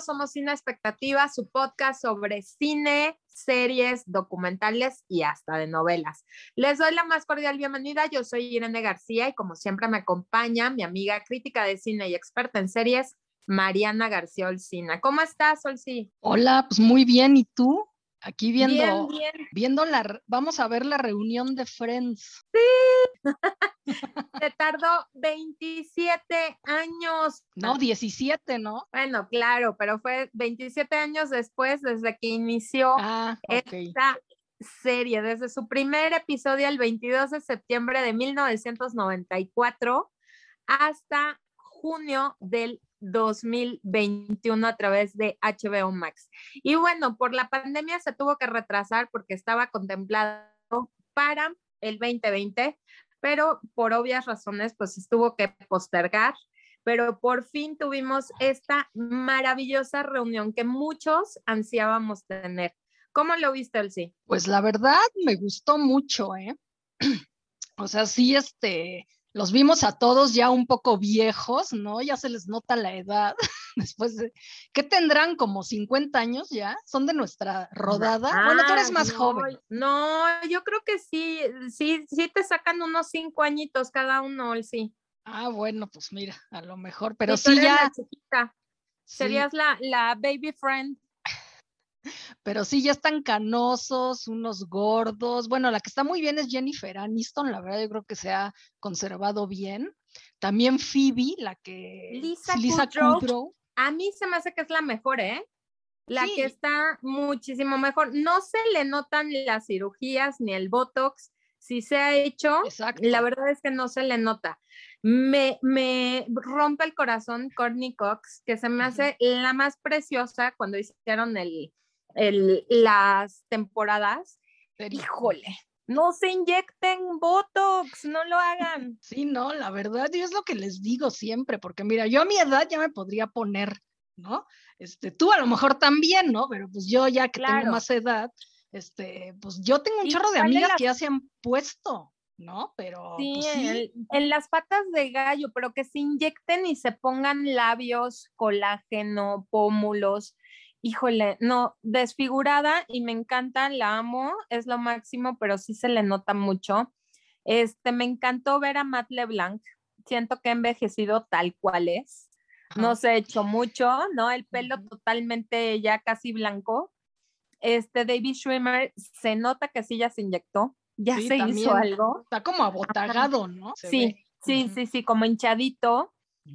somos Cine Expectativa, su podcast sobre cine, series, documentales y hasta de novelas. Les doy la más cordial bienvenida, yo soy Irene García y como siempre me acompaña mi amiga crítica de cine y experta en series, Mariana García Olcina. ¿Cómo estás, Olci? Hola, pues muy bien, ¿y tú? Aquí viendo, viendo la, vamos a ver la reunión de Friends. Sí. Se tardó 27 años. No, 17, ¿no? Bueno, claro, pero fue 27 años después desde que inició ah, esta serie, desde su primer episodio el 22 de septiembre de 1994 hasta junio del 2021 a través de HBO Max. Y bueno, por la pandemia se tuvo que retrasar porque estaba contemplado para el 2020, pero por obvias razones pues estuvo que postergar. Pero por fin tuvimos esta maravillosa reunión que muchos ansiábamos tener. ¿Cómo lo viste, Elsie? Pues la verdad me gustó mucho, ¿eh? O sea, sí, este, los vimos a todos ya un poco viejos, ¿no? Ya se les nota la edad. Después de, ¿qué tendrán? Como 50 años ya, son de nuestra rodada. bueno, tú eres más joven. No, yo creo que sí, sí, sí te sacan unos cinco añitos cada uno, sí. Ah, bueno, pues mira, a lo mejor, pero sí ya. Serías la, la baby friend pero sí ya están canosos, unos gordos. Bueno, la que está muy bien es Jennifer Aniston, la verdad yo creo que se ha conservado bien. También Phoebe, la que Lisa, Lisa Kudrow. A mí se me hace que es la mejor, ¿eh? La que está muchísimo mejor. No se le notan las cirugías ni el Botox. Si se ha hecho, la verdad es que no se le nota. Me, me rompe el corazón Courtney Cox, que se me hace la más preciosa cuando hicieron el, las temporadas, híjole, no se inyecten Botox, no lo hagan. Sí, no, la verdad, y es lo que les digo siempre, porque mira, yo a mi edad ya me podría poner, ¿no? Este, tú a lo mejor también, ¿no? Pero pues yo ya que tengo más edad, este, pues yo tengo un chorro de amigas que ya se han puesto, ¿no? Pero sí, pues en las patas de gallo, pero que se inyecten y se pongan labios, colágeno, pómulos, híjole, no, desfigurada y me encanta, la amo, es lo máximo, pero sí se le nota mucho. Este, me encantó ver a Matt LeBlanc, siento que ha envejecido tal cual es, no se ha hecho mucho, ¿no? El pelo totalmente ya casi blanco. Este, David Schwimmer, se nota que sí ya se inyectó, ya se hizo algo. Está como abotagado, ¿no? sí, sí, sí, sí, como hinchadito.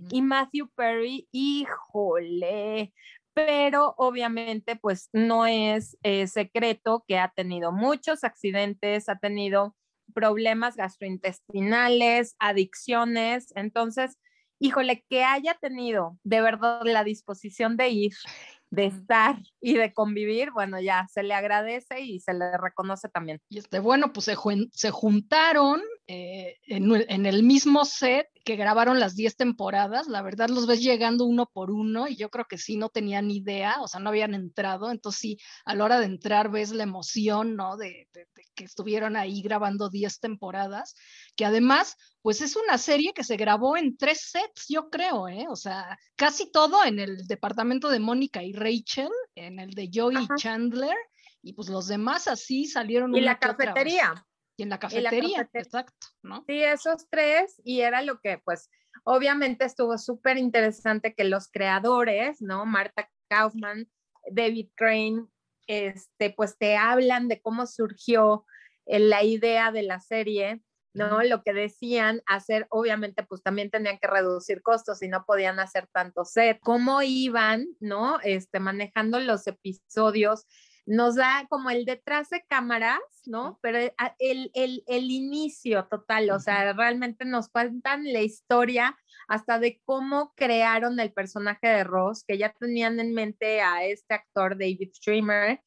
Y Matthew Perry, híjole, pero obviamente pues no es eh, secreto que ha tenido muchos accidentes, ha tenido problemas gastrointestinales, adicciones, entonces, híjole, que haya tenido de verdad la disposición de ir de estar y de convivir, bueno, ya se le agradece y se le reconoce también. Y este, bueno, pues se, se juntaron eh, en, el mismo set que grabaron las 10 temporadas, la verdad los ves llegando uno por uno y yo creo que sí no tenían idea, o sea, no habían entrado, entonces sí, a la hora de entrar ves la emoción, ¿no? De, de que estuvieron ahí grabando 10 temporadas, que además pues es una serie que se grabó en tres sets, yo creo, ¿eh? O sea, casi todo en el departamento de Mónica y Rachel, en el de Joey y Chandler, y pues los demás así salieron. Y la cafetería. Y en la cafetería, exacto, ¿no? Sí, esos tres, y era lo que, pues, obviamente estuvo súper interesante que los creadores, ¿no? Marta Kaufman, David Crane, este, pues te hablan de cómo surgió eh, la idea de la serie ¿no? Lo que decían hacer, obviamente, pues también tenían que reducir costos y no podían hacer tanto set. ¿Cómo iban, no? Este, manejando los episodios. Nos da como el detrás de cámaras, ¿no? Pero eh, el, el, el inicio total, o sea, realmente nos cuentan la historia hasta de cómo crearon el personaje de Ross, que ya tenían en mente a este actor David Streamer,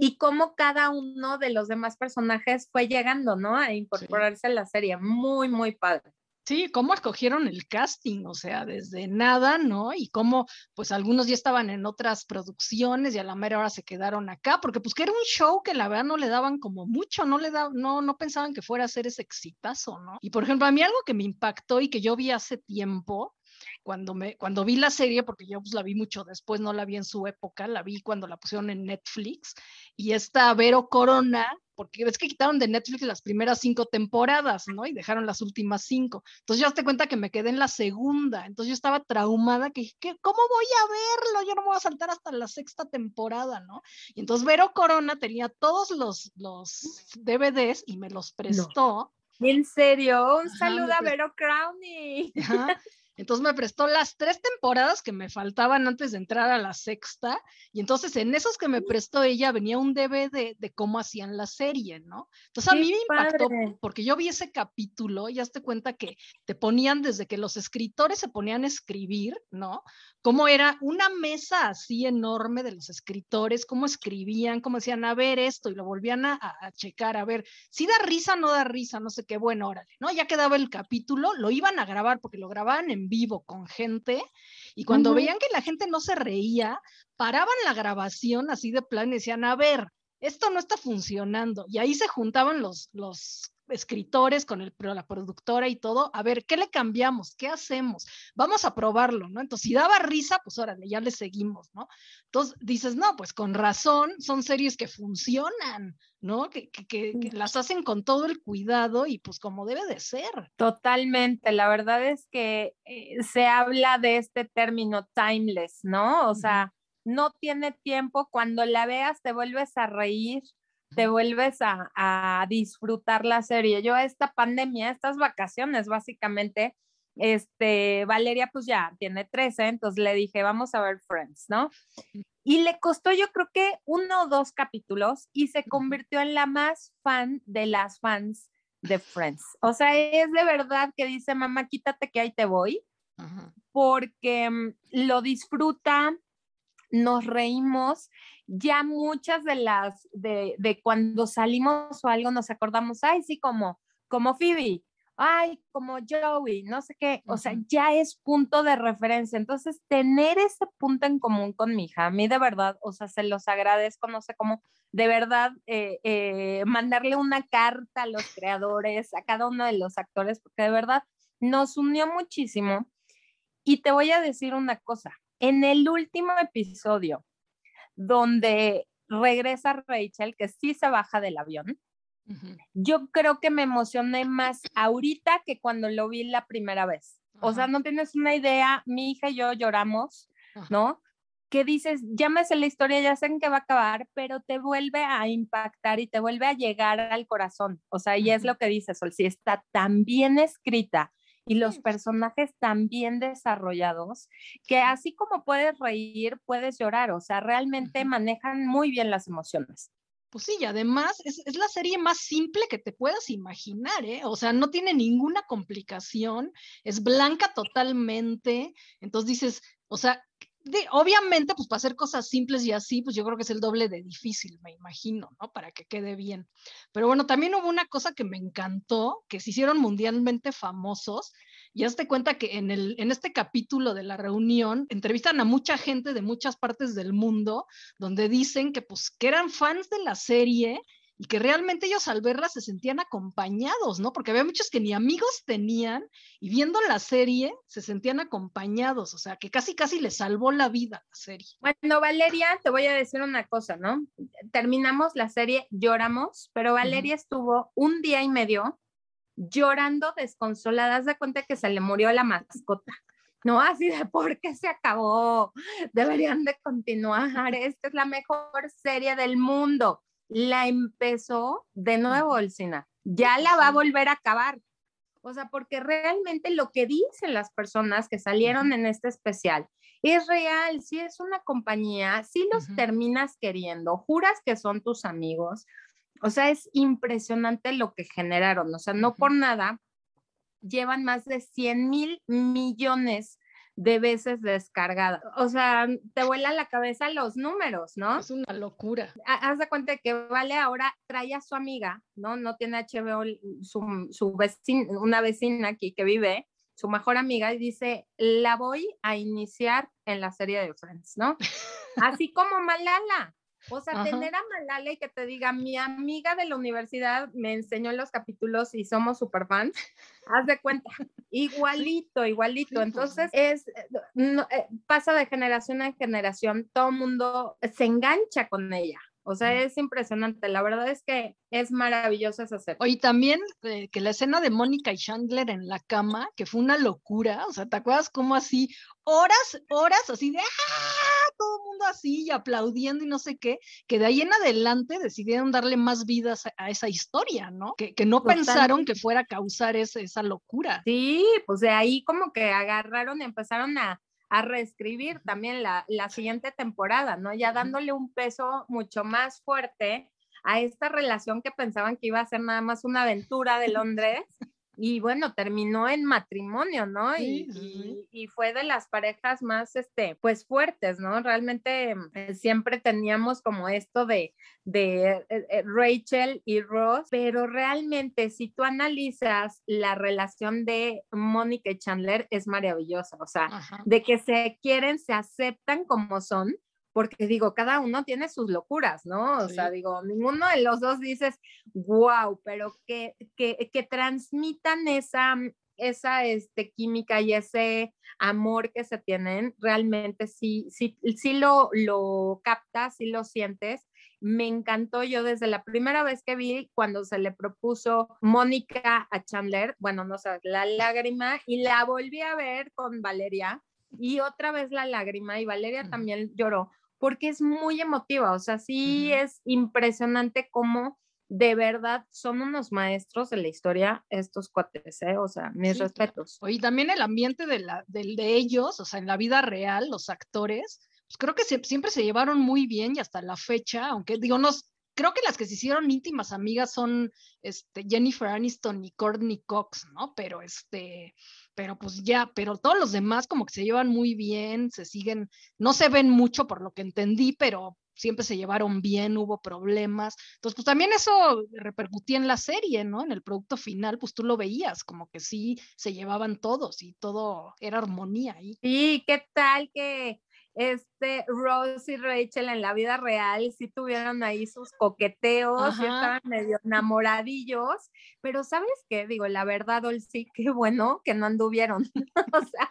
y cómo cada uno de los demás personajes fue llegando, ¿no? A incorporarse a la serie. Muy, muy padre. Sí, cómo escogieron el casting, o sea, desde nada, ¿no? Y cómo, pues algunos ya estaban en otras producciones y a la mera hora se quedaron acá, porque pues que era un show que la verdad no le daban como mucho, no le da, no, no pensaban que fuera a ser ese exitazo, ¿no? Y por ejemplo, a mí algo que me impactó y que yo vi hace tiempo, cuando, me, cuando vi la serie, porque yo pues, la vi mucho después, no la vi en su época, la vi cuando la pusieron en Netflix, y esta Vero Corona, porque ves que quitaron de Netflix las primeras cinco temporadas, ¿no? Y dejaron las últimas cinco. Entonces yo te cuenta que me quedé en la segunda, entonces yo estaba traumada, que dije, ¿cómo voy a verlo? Yo no me voy a saltar hasta la sexta temporada, ¿no? Y entonces Vero Corona tenía todos los, los DVDs y me los prestó. En serio, un saludo a Vero Crowny. Entonces me prestó las tres temporadas que me faltaban antes de entrar a la sexta. Y entonces en esos que me prestó ella venía un DVD de cómo hacían la serie, ¿no? Entonces a mí me impactó porque yo vi ese capítulo y ya te cuenta que te ponían desde que los escritores se ponían a escribir, ¿no? Cómo era una mesa así enorme de los escritores, cómo escribían, cómo decían, a ver esto y lo volvían a, a checar, a ver, si da risa o no da risa, no sé qué, bueno, órale, ¿no? Ya quedaba el capítulo, lo iban a grabar porque lo grababan en vivo con gente y cuando veían que la gente no se reía, paraban la grabación así de plan y decían, a ver, esto no está funcionando. Y ahí se juntaban los, los escritores con el, la productora y todo, a ver, ¿qué le cambiamos? ¿Qué hacemos? Vamos a probarlo, ¿no? Entonces, si daba risa, pues órale, ya le seguimos, ¿no? Entonces dices, no, pues con razón, son series que funcionan, ¿no? Que, que, las hacen con todo el cuidado y pues como debe de ser. Totalmente, la verdad es que eh, se habla de este término timeless, ¿no? O sea, no tiene tiempo, cuando la veas te vuelves a reír, te vuelves a, disfrutar la serie. Yo esta pandemia, estas vacaciones, básicamente, este, Valeria pues ya tiene 13, entonces le dije, vamos a ver Friends, ¿no? Y le costó yo creo que uno o dos capítulos y se convirtió en la más fan de las fans de Friends. O sea, es de verdad que dice, mamá, quítate que ahí te voy, porque mm, lo disfruta, nos reímos ya muchas de las, de, de, cuando salimos o algo nos acordamos, ay, sí, como, como Phoebe, ay, como Joey, no sé qué, o sea, ya es punto de referencia. Entonces, tener ese punto en común con mi hija, a mí de verdad, o sea, se los agradezco, no sé cómo, de verdad, eh, eh, mandarle una carta a los creadores, a cada uno de los actores, porque de verdad nos unió muchísimo. Y te voy a decir una cosa, en el último episodio, donde regresa Rachel, que sí se baja del avión. Yo creo que me emocioné más ahorita que cuando lo vi la primera vez. O sea, no tienes una idea, mi hija y yo lloramos, ¿no? Que dices, llámese la historia, ya sé en qué va a acabar, pero te vuelve a impactar y te vuelve a llegar al corazón. O sea, y es lo que dices, Sol, si está tan bien escrita, y los personajes tan bien desarrollados que así como puedes reír, puedes llorar, o sea, realmente manejan muy bien las emociones. Pues sí, y además es, es, la serie más simple que te puedas imaginar, ¿eh? O sea, no tiene ninguna complicación, es blanca totalmente, entonces dices, o sea, obviamente, pues para hacer cosas simples y así, pues yo creo que es el doble de difícil, me imagino, ¿no? Para que quede bien. Pero bueno, también hubo una cosa que me encantó, que se hicieron mundialmente famosos. Y hazte cuenta que en, el, en este capítulo de la reunión entrevistan a mucha gente de muchas partes del mundo, donde dicen que pues que eran fans de la serie y que realmente ellos al verla se sentían acompañados, ¿no? Porque había muchos que ni amigos tenían y viendo la serie se sentían acompañados, o sea, que casi casi les salvó la vida la serie. Bueno, Valeria, te voy a decir una cosa, ¿no? Terminamos la serie, lloramos, pero Valeria estuvo un día y medio llorando desconsolada, de cuenta que se le murió la mascota. No, así de por qué se acabó. Deberían de continuar. Esta es la mejor serie del mundo la empezó de nuevo el Sina. Ya la va a volver a acabar. O sea, porque realmente lo que dicen las personas que salieron en este especial es real. Si es una compañía, si los terminas queriendo, juras que son tus amigos. O sea, es impresionante lo que generaron. O sea, no por nada llevan más de 100 mil millones de veces descargada. O sea, te vuela la cabeza los números, ¿no? Es una locura. Haz de cuenta que Vale ahora trae a su amiga, ¿no? No tiene HBO, su, su vecina, una vecina aquí que vive, su mejor amiga, y dice, la voy a iniciar en la serie de Friends, ¿no? Así como Malala. O sea, tener a Malala y que te diga, mi amiga de la universidad me enseñó los capítulos y somos super fans, haz de cuenta. Igualito, igualito. Entonces, es, eh, pasa de generación en generación, todo el mundo se engancha con ella. O sea, es impresionante. La verdad es que es maravilloso esa serie. Oye, también eh, que la escena de Mónica y Chandler en la cama, que fue una locura. O sea, ¿te acuerdas cómo así, horas, horas, así de ¡ah! Todo el mundo así y aplaudiendo y no sé qué, que de ahí en adelante decidieron darle más vidas a, esa historia, ¿no? Que, que no pensaron que fuera a causar esa locura. Sí, pues de ahí como que agarraron y empezaron a a reescribir también la, la siguiente temporada, ¿no? Ya dándole un peso mucho más fuerte a esta relación que pensaban que iba a ser nada más una aventura de Londres y bueno, terminó en matrimonio, ¿no? y, y, fue de las parejas más, este, pues fuertes, ¿no? Realmente eh, siempre teníamos como esto de, de eh, eh, Rachel y Ross, pero realmente si tú analizas la relación de Mónica y Chandler es maravillosa, o sea, de que se quieren, se aceptan como son porque digo, cada uno tiene sus locuras, ¿no? O sea, digo, ninguno de los dos dices, wow, pero que, que, que transmitan esa, esa este, química y ese amor que se tienen, realmente sí, sí, sí lo, lo captas, sí lo sientes. Me encantó yo desde la primera vez que vi cuando se le propuso Mónica a Chandler, bueno, no sé, la lágrima, y la volví a ver con Valeria y otra vez la lágrima y Valeria también lloró porque es muy emotiva, o sea, sí es impresionante cómo de verdad son unos maestros de la historia estos cuates, ¿eh? o sea, mis respetos. Y también el ambiente de, la, de, ellos, o sea, en la vida real, los actores, pues creo que siempre se llevaron muy bien y hasta la fecha, aunque digo, no, creo que las que se hicieron íntimas amigas son este, Jennifer Aniston y Courtney Cox, ¿no? Pero este, pero pues ya, pero todos los demás como que se llevan muy bien, se siguen, no se ven mucho por lo que entendí, pero siempre se llevaron bien, hubo problemas. Entonces, pues también eso repercutía en la serie, ¿no? En el producto final, pues tú lo veías, como que sí se llevaban todos y todo era armonía ahí. Sí, ¿qué tal que este Rose y Rachel en la vida real sí tuvieron ahí sus coqueteos y estaban medio enamoradillos, pero ¿sabes qué? Digo, la verdad, sí, qué bueno que no anduvieron, o sea,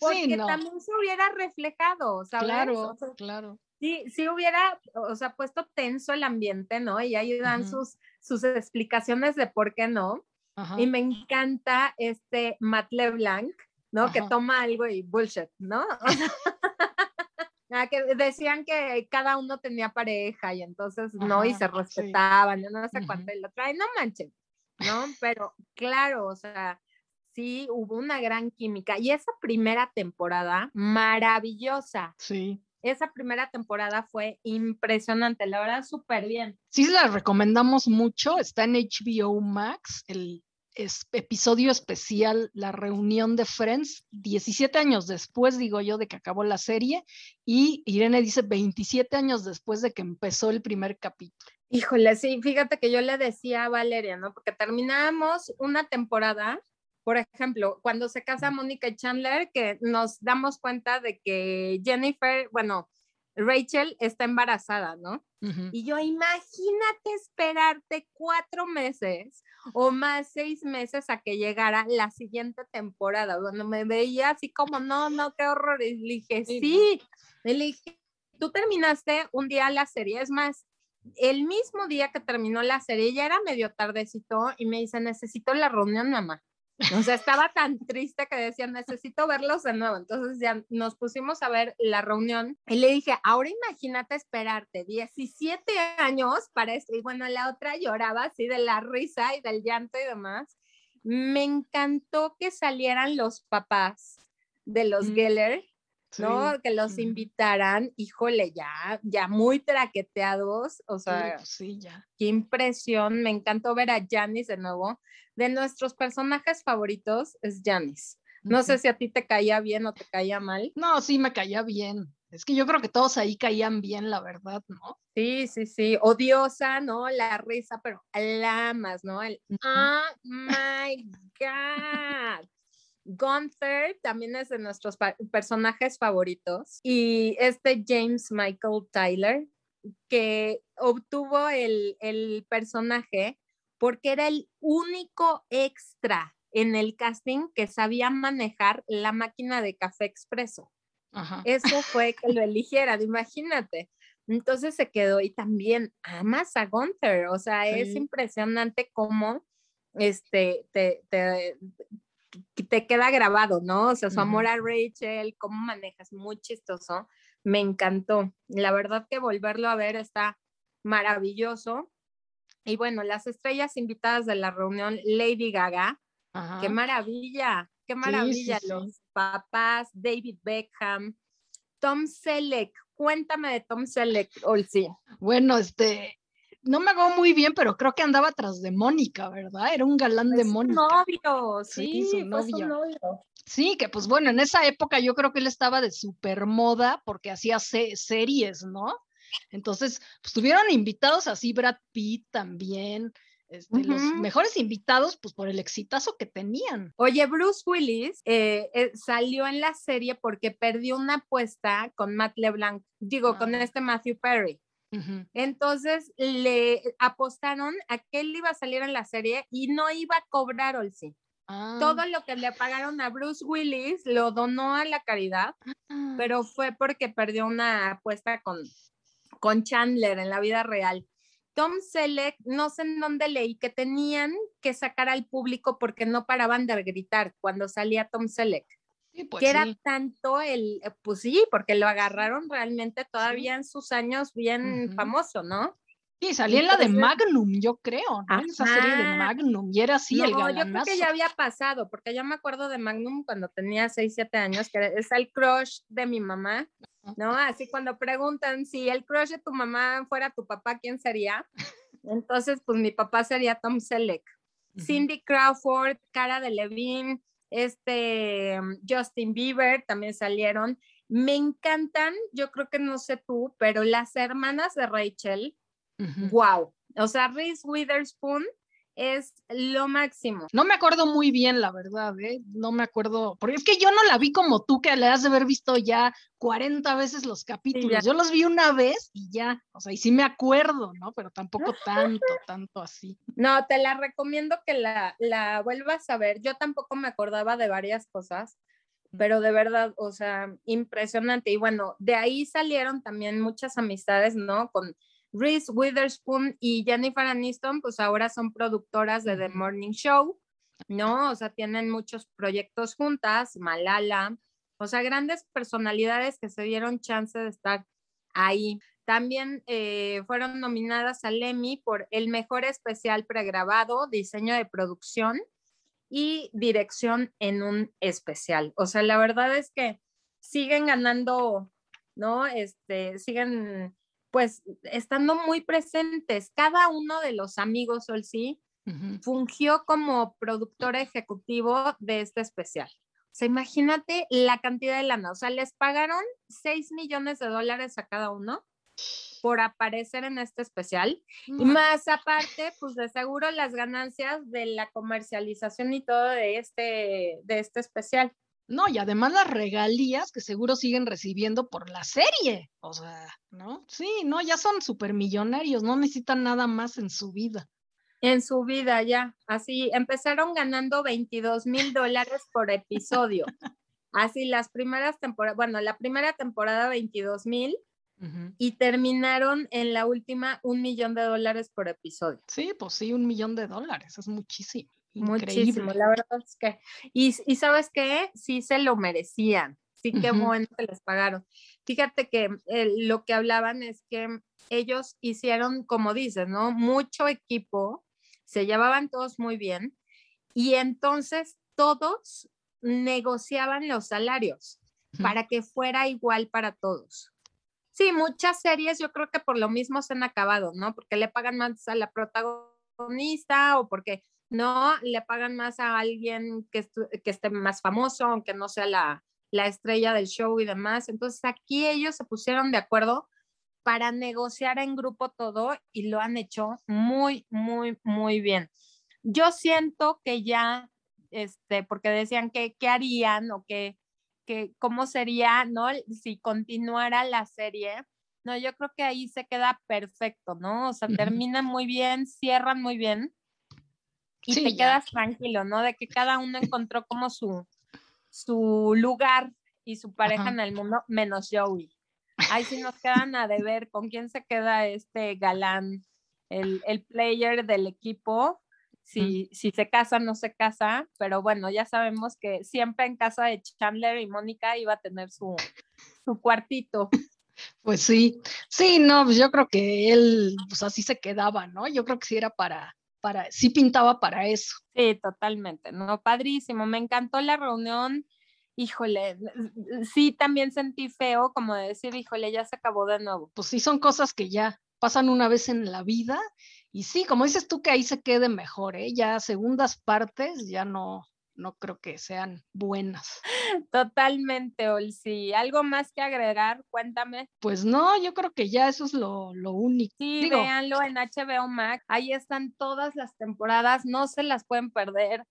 porque también se hubiera reflejado, ¿sabes? Claro, claro. Sí, sí hubiera, o sea, puesto tenso el ambiente, ¿no? Y ahí dan sus, sus explicaciones de por qué no. Y me encanta este Matt LeBlanc, ¿no? Que toma algo y bullshit, ¿no? Ah, que decían que cada uno tenía pareja y entonces no, y se respetaban, yo no sé cuánto, y lo traen, no manchen, ¿no? Pero claro, o sea, sí hubo una gran química y esa primera temporada, maravillosa. Sí. Esa primera temporada fue impresionante, la verdad, súper bien. Sí, la recomendamos mucho, está en HBO Max, el episodio especial, la reunión de Friends, 17 años después, digo yo, de que acabó la serie, y Irene dice 27 años después de que empezó el primer capítulo. Híjole, sí, fíjate que yo le decía a Valeria, ¿no? Porque terminamos una temporada, por ejemplo, cuando se casa Mónica y Chandler, que nos damos cuenta de que Jennifer, bueno, Rachel está embarazada, ¿no? Y yo, imagínate esperarte cuatro meses o más seis meses a que llegara la siguiente temporada, donde me veía así como, no, no, qué horror. Y le dije, sí, le dije, tú terminaste un día la serie, es más, el mismo día que terminó la serie, ya era medio tardecito y me dice, necesito la reunión, mamá. O sea, estaba tan triste que decía, necesito verlos de nuevo. Entonces ya nos pusimos a ver la reunión y le dije, ahora imagínate esperarte 17 años para esto. Y bueno, la otra lloraba así de la risa y del llanto y demás. Me encantó que salieran los papás de los Geller ¿no? Que los invitaran, híjole, ya, ya muy traqueteados, o sea, sí, ya. qué impresión, me encantó ver a Janice de nuevo. De nuestros personajes favoritos es Janice. No sé si a ti te caía bien o te caía mal. No, sí, me caía bien. Es que yo creo que todos ahí caían bien, la verdad, ¿no? Sí, sí, sí. Odiosa, ¿no? La risa, pero la ¿no? El, oh my God. Gunther también es de nuestros personajes favoritos y este James Michael Tyler que obtuvo el, el personaje porque era el único extra, en el casting que sabía manejar la máquina de café expreso. Eso fue que lo eligiera, imagínate. Entonces se quedó y también amas a Gunther, o sea, es impresionante cómo este, te, te, te, queda grabado, ¿no? O sea, su amor a Rachel, cómo manejas, muy chistoso, me encantó. La verdad que volverlo a ver está maravilloso. Y bueno, las estrellas invitadas de la reunión, Lady Gaga, qué maravilla, qué maravilla, los papás, David Beckham, Tom Selleck, cuéntame de Tom Selleck, Olsi. Bueno, este, no me hago muy bien, pero creo que andaba tras de Mónica, ¿verdad? Era un galán de Mónica. novio, sí, su novio. Sí, que pues bueno, en esa época yo creo que él estaba de super moda porque hacía series, ¿no? Entonces, pues tuvieron invitados así, Brad Pitt también, este, los mejores invitados, pues por el exitazo que tenían. Oye, Bruce Willis eh, eh, salió en la serie porque perdió una apuesta con Matt LeBlanc, digo, con ah. este Matthew Perry. Entonces le apostaron a que él iba a salir en la serie y no iba a cobrar Olsi. Ah. Todo lo que le pagaron a Bruce Willis lo donó a la caridad, ah. pero fue porque perdió una apuesta con, con Chandler en la vida real. Tom Selleck, no sé en dónde leí que tenían que sacar al público porque no paraban de gritar cuando salía Tom Selleck. Pues que era tanto el, eh, pues sí, porque lo agarraron realmente todavía en sus años bien famoso, ¿no? Sí, salía en la de Magnum, yo creo, ¿no? Esa serie de Magnum, y era así el galanazo. yo creo que ya había pasado, porque yo me acuerdo de Magnum cuando tenía 6, 7 años, que es el crush de mi mamá, ¿no? Así cuando preguntan si el crush de tu mamá fuera tu papá, ¿quién sería? Entonces, pues mi papá sería Tom Selleck. Cindy Crawford, Cara de Levine, este Justin Bieber también salieron. Me encantan, yo creo que no sé tú, pero las hermanas de Rachel, wow. O sea, Reese Witherspoon es lo máximo. No me acuerdo muy bien, la verdad, ¿eh? No me acuerdo, porque es que yo no la vi como tú, que le has de haber visto ya 40 veces los capítulos. yo los vi una vez y ya, o sea, y sí me acuerdo, ¿no? Pero tampoco tanto, tanto así. No, te la recomiendo que la, la vuelvas a ver. Yo tampoco me acordaba de varias cosas, pero de verdad, o sea, impresionante. Y bueno, de ahí salieron también muchas amistades, ¿no? Con Reese Witherspoon y Jennifer Aniston, pues ahora son productoras de The Morning Show, ¿no? O sea, tienen muchos proyectos juntas, Malala, o sea, grandes personalidades que se dieron chance de estar ahí. También eh, fueron nominadas al Emmy por el mejor especial pregrabado, diseño de producción y dirección en un especial. O sea, la verdad es que siguen ganando, ¿no? Este, siguen pues estando muy presentes. Cada uno de los amigos, Sol sí, fungió como productor ejecutivo de este especial. O sea, imagínate la cantidad de lana. O sea, les pagaron 6 millones de dólares a cada uno por aparecer en este especial. Y más aparte, pues de seguro las ganancias de la comercialización y todo de este, de este especial. No, y además las regalías que seguro siguen recibiendo por la serie. O sea, ¿no? Sí, no, ya son supermillonarios, no necesitan nada más en su vida. En su vida, ya. Así, empezaron ganando 22 mil dólares por episodio. Así, las primeras temporadas, bueno, la primera temporada 22 mil y terminaron en la última un millón de dólares por episodio. Sí, pues sí, un millón de dólares, es muchísimo. Muchísimo, la verdad es que, y, y sabes qué, sí se lo merecían, sí qué bueno que les pagaron. Fíjate que eh, lo que hablaban es que ellos hicieron, como dices, ¿no? Mucho equipo, se llevaban todos muy bien y entonces todos negociaban los salarios para que fuera igual para todos. Sí, muchas series yo creo que por lo mismo se han acabado, ¿no? Porque le pagan más a la protagonista o porque no le pagan más a alguien que, que esté más famoso, aunque no sea la, la estrella del show y demás. Entonces aquí ellos se pusieron de acuerdo para negociar en grupo todo y lo han hecho muy, muy, muy bien. Yo siento que ya, este, porque decían que qué harían o que, que cómo sería, ¿no? Si continuara la serie. No, yo creo que ahí se queda perfecto, ¿no? O sea, terminan muy bien, cierran muy bien y te quedas tranquilo, ¿no? De que cada uno encontró como su, su lugar y su pareja en el mundo, menos Joey. Ahí sí nos quedan a deber con quién se queda este galán, el, el player del equipo, si, si se casa, no se casa, pero bueno, ya sabemos que siempre en casa de Chandler y Mónica iba a tener su, su cuartito. Pues sí, sí, no, pues yo creo que él, pues así se quedaba, ¿no? Yo creo que sí era para, para, sí pintaba para eso. Sí, totalmente, ¿no? Padrísimo, me encantó la reunión, híjole, sí también sentí feo como de decir, híjole, ya se acabó de nuevo. Pues sí, son cosas que ya pasan una vez en la vida y sí, como dices tú, que ahí se quede mejor, ¿eh? Ya segundas partes ya no, no creo que sean buenas. Totalmente, Olsi. ¿Algo más que agregar? Cuéntame. Pues no, yo creo que ya eso es lo, único. Sí, véanlo en HBO Max. Ahí están todas las temporadas, no se las pueden perder.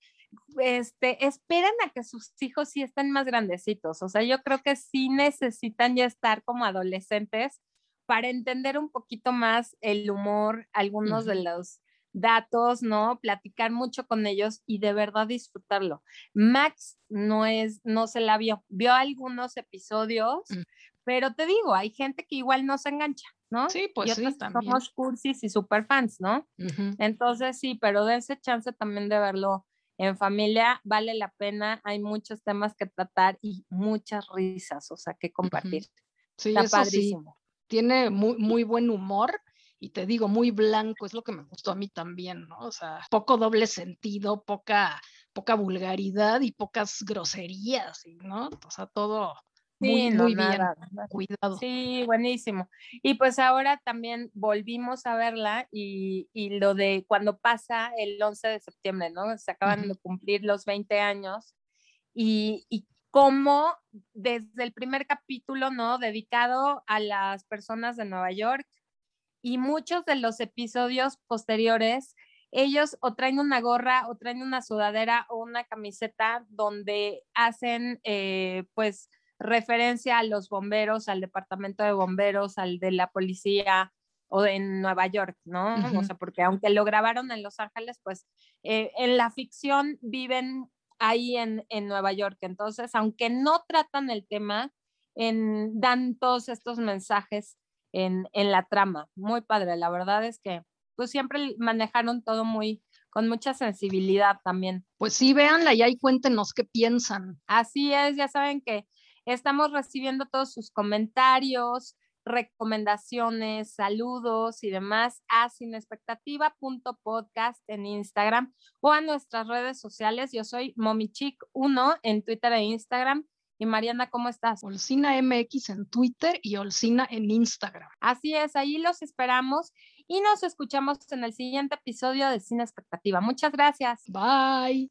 Este, esperen a que sus hijos sí estén más grandecitos. O sea, yo creo que sí necesitan ya estar como adolescentes para entender un poquito más el humor, algunos de los datos, ¿no? Platicar mucho con ellos y de verdad disfrutarlo. Max no es, no se la vio, vio algunos episodios, mm. pero te digo, hay gente que igual no se engancha, ¿no? Sí, pues sí, también. Somos cursis y super fans, ¿no? Entonces sí, pero dense chance también de verlo en familia, vale la pena, hay muchos temas que tratar y muchas risas, o sea, que compartir. Sí, Está padrísimo tiene muy, muy buen humor y te digo, muy blanco, es lo que me gustó a mí también, ¿no? O sea, poco doble sentido, poca, poca vulgaridad y pocas groserías, ¿no? O sea, todo muy, muy bien cuidado. Sí, buenísimo. Y pues ahora también volvimos a verla y, y, lo de cuando pasa el 11 de septiembre, ¿no? Se acaban de cumplir los 20 años y, y como desde el primer capítulo, ¿no? Dedicado a las personas de Nueva York y muchos de los episodios posteriores, ellos o traen una gorra o traen una sudadera o una camiseta donde hacen, eh, pues, referencia a los bomberos, al departamento de bomberos, al de la policía o en Nueva York, ¿no? O sea, porque aunque lo grabaron en Los Ángeles, pues eh, en la ficción viven ahí en, Nueva York. Entonces, aunque no tratan el tema, en, dan todos estos mensajes en, la trama. Muy padre, la verdad es que pues siempre manejaron todo muy con mucha sensibilidad también. Pues sí, véanla y ahí cuéntenos qué piensan. Así es, ya saben que estamos recibiendo todos sus comentarios, recomendaciones, saludos y demás a sinexpectativa.podcast en Instagram o a nuestras redes sociales. Yo soy momichic1 en Twitter e Instagram. Y Mariana, ¿cómo estás? Olcina MX en Twitter y Olcina en Instagram. Así es, ahí los esperamos y nos escuchamos en el siguiente episodio de Cine Expectativa. Muchas gracias. Bye.